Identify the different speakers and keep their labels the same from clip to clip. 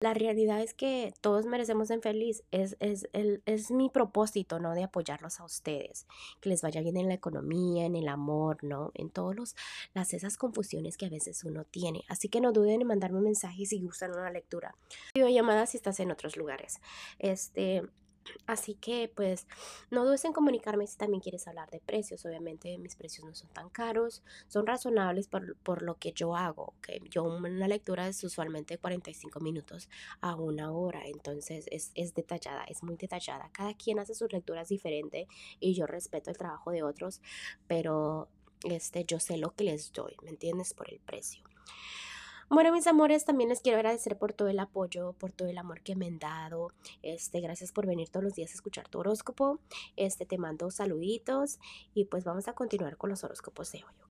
Speaker 1: La realidad es que todos merecemos ser feliz. Es, es, el, es mi propósito, ¿no? De apoyarlos a ustedes. Que les vaya bien en la economía, en el amor, ¿no? En todas las esas confusiones que a veces uno tiene. Así que no duden en mandarme un mensaje si gustan una lectura. llamada si estás en otros lugares. Este, Así que pues no dudes en comunicarme si también quieres hablar de precios. Obviamente mis precios no son tan caros, son razonables por, lo que yo hago. que Yo una lectura es usualmente 45 minutos a una hora, entonces es, es detallada, es muy detallada. Cada quien hace sus lecturas diferente y yo respeto el trabajo de otros, pero este, yo sé lo que les doy, ¿me entiendes? Por el precio. Bueno, mis amores, también les quiero agradecer por todo el apoyo, por todo el amor que me han dado. Este, gracias por venir todos los días a escuchar tu horóscopo. Este, te mando saluditos y pues vamos a continuar con los horóscopos de hoy.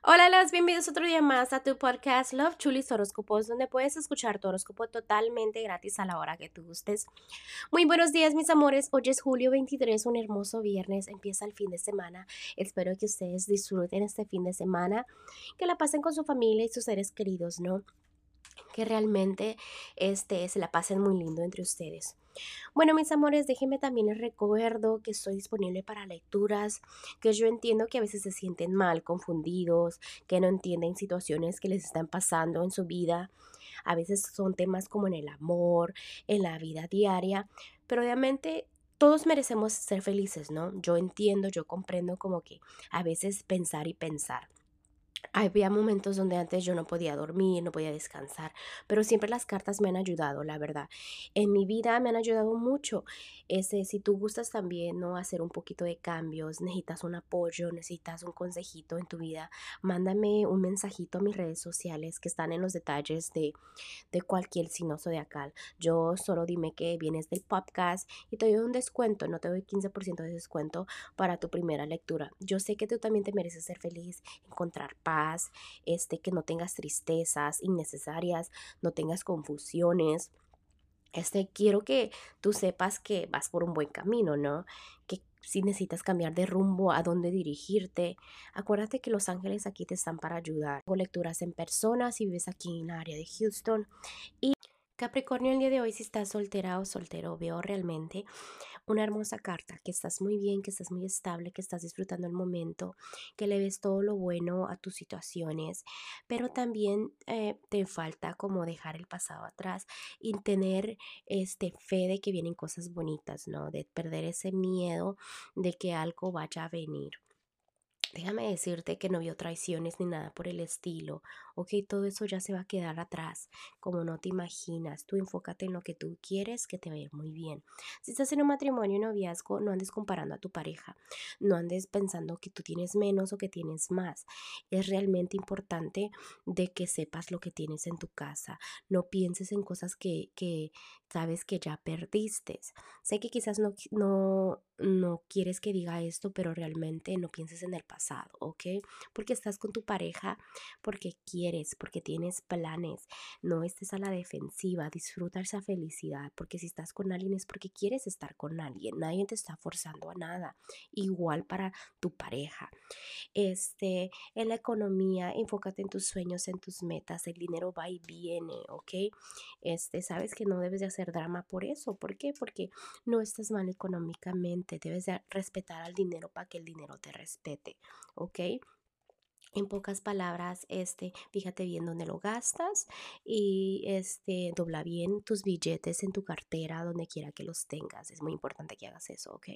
Speaker 1: Hola, las bienvenidos otro día más a tu podcast Love Chulis Horóscopos, donde puedes escuchar tu horóscopo totalmente gratis a la hora que tú gustes. Muy buenos días, mis amores. Hoy es julio 23, un hermoso viernes. Empieza el fin de semana. Espero que ustedes disfruten este fin de semana, que la pasen con su familia y sus seres queridos, ¿no? Que realmente este, se la pasen muy lindo entre ustedes. Bueno, mis amores, déjenme también les recuerdo que estoy disponible para lecturas, que yo entiendo que a veces se sienten mal, confundidos, que no entienden situaciones que les están pasando en su vida. A veces son temas como en el amor, en la vida diaria, pero obviamente todos merecemos ser felices, ¿no? Yo entiendo, yo comprendo como que a veces pensar y pensar. Había momentos donde antes yo no podía dormir, no podía descansar, pero siempre las cartas me han ayudado, la verdad. En mi vida me han ayudado mucho. Ese, si tú gustas también no hacer un poquito de cambios, necesitas un apoyo, necesitas un consejito en tu vida, mándame un mensajito a mis redes sociales que están en los detalles de, de cualquier signo zodiacal. Yo solo dime que vienes del podcast y te doy un descuento, no te doy 15% de descuento para tu primera lectura. Yo sé que tú también te mereces ser feliz, encontrar paz este, que no tengas tristezas innecesarias, no tengas confusiones. Este, quiero que tú sepas que vas por un buen camino, ¿no? Que si necesitas cambiar de rumbo, a dónde dirigirte, acuérdate que los ángeles aquí te están para ayudar. Hago lecturas en persona si vives aquí en el área de Houston. Y Capricornio, el día de hoy, si estás soltera o soltero, veo realmente una hermosa carta, que estás muy bien, que estás muy estable, que estás disfrutando el momento, que le ves todo lo bueno a tus situaciones, pero también eh, te falta como dejar el pasado atrás y tener este fe de que vienen cosas bonitas, ¿no? De perder ese miedo de que algo vaya a venir. Déjame decirte que no vio traiciones ni nada por el estilo, ok, todo eso ya se va a quedar atrás, como no te imaginas, tú enfócate en lo que tú quieres que te vaya muy bien. Si estás en un matrimonio y noviazgo, no andes comparando a tu pareja, no andes pensando que tú tienes menos o que tienes más. Es realmente importante de que sepas lo que tienes en tu casa, no pienses en cosas que, que sabes que ya perdiste. Sé que quizás no, no, no quieres que diga esto, pero realmente no pienses en el pasado, ¿ok? Porque estás con tu pareja, porque quieres, porque tienes planes. No estés a la defensiva, disfruta esa felicidad, porque si estás con alguien es porque quieres estar con alguien. Nadie te está forzando a nada. Igual para tu pareja. Este, en la economía, enfócate en tus sueños, en tus metas. El dinero va y viene, ¿ok? Este, sabes que no debes de hacer drama por eso. ¿Por qué? Porque no estás mal económicamente. Debes de respetar al dinero para que el dinero te respete. ¿Ok? En pocas palabras, este, fíjate bien dónde lo gastas y este, dobla bien tus billetes en tu cartera, donde quiera que los tengas. Es muy importante que hagas eso, ¿ok?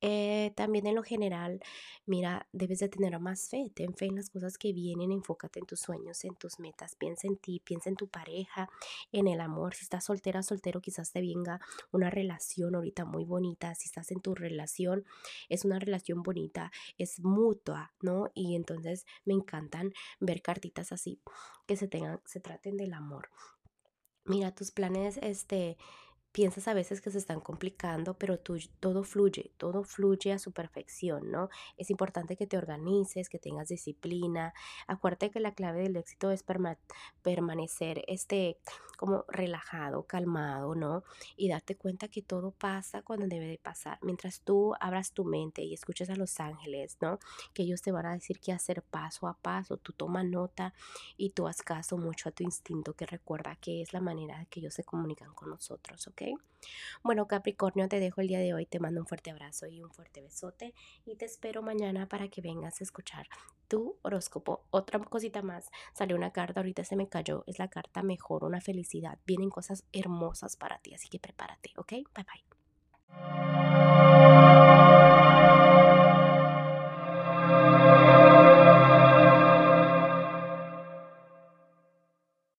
Speaker 1: Eh, también en lo general, mira, debes de tener más fe. Ten fe en las cosas que vienen, enfócate en tus sueños, en tus metas. Piensa en ti, piensa en tu pareja, en el amor. Si estás soltera, soltero, quizás te venga una relación ahorita muy bonita. Si estás en tu relación, es una relación bonita, es mutua, ¿no? Y entonces me encantan ver cartitas así que se tengan, se traten del amor. Mira, tus planes, este, piensas a veces que se están complicando, pero tú, todo fluye, todo fluye a su perfección, ¿no? Es importante que te organices, que tengas disciplina. Acuérdate que la clave del éxito es perma- permanecer este, como relajado, calmado, ¿no? Y darte cuenta que todo pasa cuando debe de pasar. Mientras tú abras tu mente y escuches a los ángeles, ¿no? Que ellos te van a decir qué hacer paso a paso. Tú toma nota y tú haz caso mucho a tu instinto que recuerda que es la manera que ellos se comunican con nosotros, Bueno, Capricornio, te dejo el día de hoy, te mando un fuerte abrazo y un fuerte besote y te espero mañana para que vengas a escuchar tu horóscopo. Otra cosita más, salió una carta, ahorita se me cayó, es la carta mejor, una felicidad, vienen cosas hermosas para ti, así que prepárate, ¿ok? Bye bye.